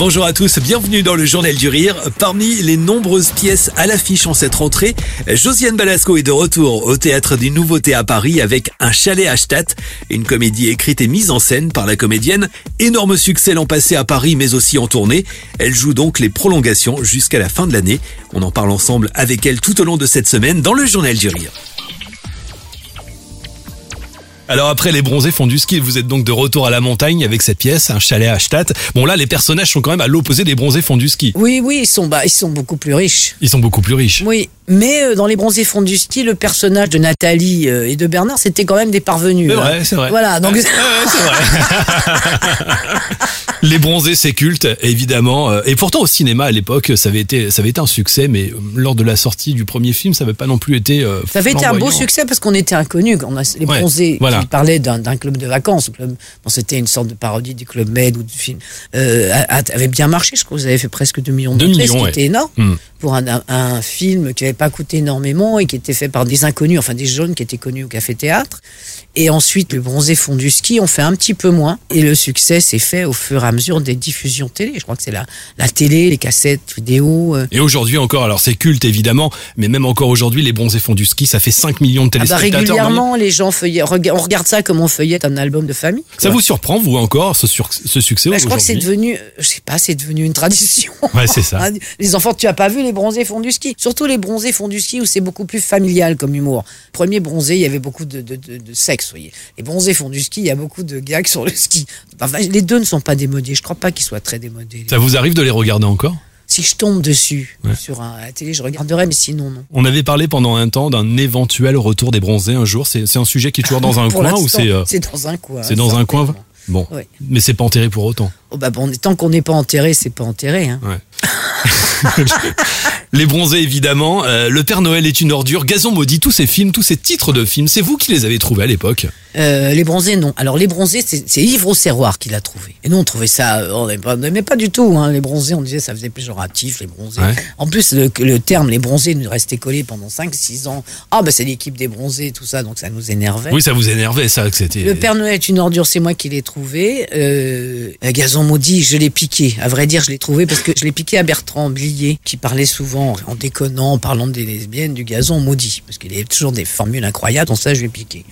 Bonjour à tous, bienvenue dans le Journal du Rire. Parmi les nombreuses pièces à l'affiche en cette rentrée, Josiane Balasco est de retour au Théâtre des Nouveautés à Paris avec Un chalet à Stadt, une comédie écrite et mise en scène par la comédienne. Énorme succès l'an passé à Paris mais aussi en tournée. Elle joue donc les prolongations jusqu'à la fin de l'année. On en parle ensemble avec elle tout au long de cette semaine dans le Journal du Rire. Alors après les bronzés font du ski, vous êtes donc de retour à la montagne avec cette pièce, un chalet à Stadt. Bon là, les personnages sont quand même à l'opposé des bronzés font du ski. Oui, oui, ils sont, bah, ils sont beaucoup plus riches. Ils sont beaucoup plus riches. Oui, mais euh, dans les bronzés fonds du ski, le personnage de Nathalie euh, et de Bernard, c'était quand même des parvenus. C'est hein. vrai, c'est vrai. Voilà, donc Ouais, ouais, c'est vrai. les bronzés, c'est culte, évidemment. Euh, Et pourtant, au cinéma, à l'époque, ça avait été, ça avait été un succès, mais euh, lors de la sortie du premier film, ça n'avait pas non plus été. euh, ça avait été un beau succès parce qu'on était inconnus. On a, les Ouais, bronzés voilà. qui parlaient d'un club de vacances. Club, bon, c'était une sorte de parodie du club Med ou du film. Euh, avait bien marché. Je crois que vous avez fait presque 2 millions Deux d'entrées, millions, ce qui ouais. était énorme Hmm. Pour un, un- un film qui n'avait pas coûté énormément et qui était fait par des inconnus, enfin des jeunes qui étaient connus au café théâtre. Et ensuite, les bronzés font du ski, on fait un petit peu moins. Et le succès s'est fait au fur et à mesure des diffusions télé. Je crois que c'est la, la télé, les cassettes vidéo. euh. Et aujourd'hui encore, alors c'est culte évidemment, mais même encore aujourd'hui, les bronzés font du ski, ça fait 5 millions de Ah bah, téléspectateurs. régulièrement, les gens feuillettent. On regarde ça comme on feuillette un album de famille. ça vous surprend, vous encore, ce, sur- ce succès Bah, je crois que c'est devenu, je sais pas, c'est devenu une tradition. Ouais, c'est ça. Les enfants, tu as pas vu les bronzés font du ski. Surtout les bronzés font du ski où c'est beaucoup plus familial comme humour. Premier bronzé, il y avait beaucoup de, de, de, de sexe, vous voyez. Les bronzés font du ski, il y a beaucoup de gags sur le ski. Enfin, les deux ne sont pas démodés. Je crois pas qu'ils soient très démodés. Ça vous arrive de les regarder encore? Si je tombe dessus Ouais. sur un, la télé, je regarderai, mais sinon non. On avait parlé pendant un temps d'un éventuel retour des bronzés un jour. C'est un sujet qui est toujours dans un coin ou c'est euh, c'est dans un coin. c'est dans un coin bon, Ouais. mais c'est pas enterré pour autant. Oh, bah, bon, tant qu'on n'est pas enterré, c'est pas enterré. Hein. Ouais. les bronzés évidemment. Euh, le Père Noël est une ordure. Gazon maudit. Tous ces films, tous ces titres de films, c'est vous qui les avez trouvés à l'époque. Euh, les bronzés, non. Alors les bronzés, c'est Yves Serroir qui l'a trouvé. Et nous, on trouvait ça, euh, on n'aimait pas, du tout. Hein. Les bronzés, on disait ça faisait péjoratif, les bronzés. Ouais. En plus, le, le terme les bronzés nous restait collé pendant 5-6 ans. Ah, bah c'est l'équipe des bronzés, tout ça, donc ça nous énervait. Oui, ça vous énervait ça que c'était. Le Père Noël est une ordure, c'est moi qui l'ai trouvé. Euh, Gazon maudit, je l'ai piqué. À vrai dire, je l'ai trouvé parce que je l'ai piqué à Bertrand Blier, qui parlait souvent, en déconnant, en parlant des lesbiennes, du gazon maudit. Parce qu'il y avait toujours des formules incroyables, donc ça, je l'ai piqué.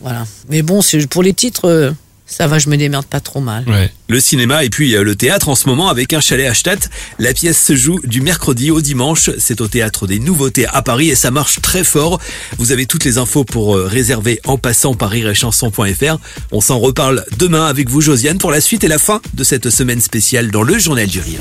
Voilà. Mais bon, pour les titres, euh, ça va, je me démerde pas trop mal. Ouais. Le cinéma et puis euh, le théâtre en ce moment avec un chalet à Stadt. La pièce se joue du mercredi au dimanche. C'est au théâtre des Nouveautés à Paris et ça marche très fort. Vous avez toutes les infos pour euh, réserver en passant par rirechanson.fr. On s'en reparle demain avec vous Josiane pour la suite et la fin de cette semaine spéciale dans le Journal du Rire.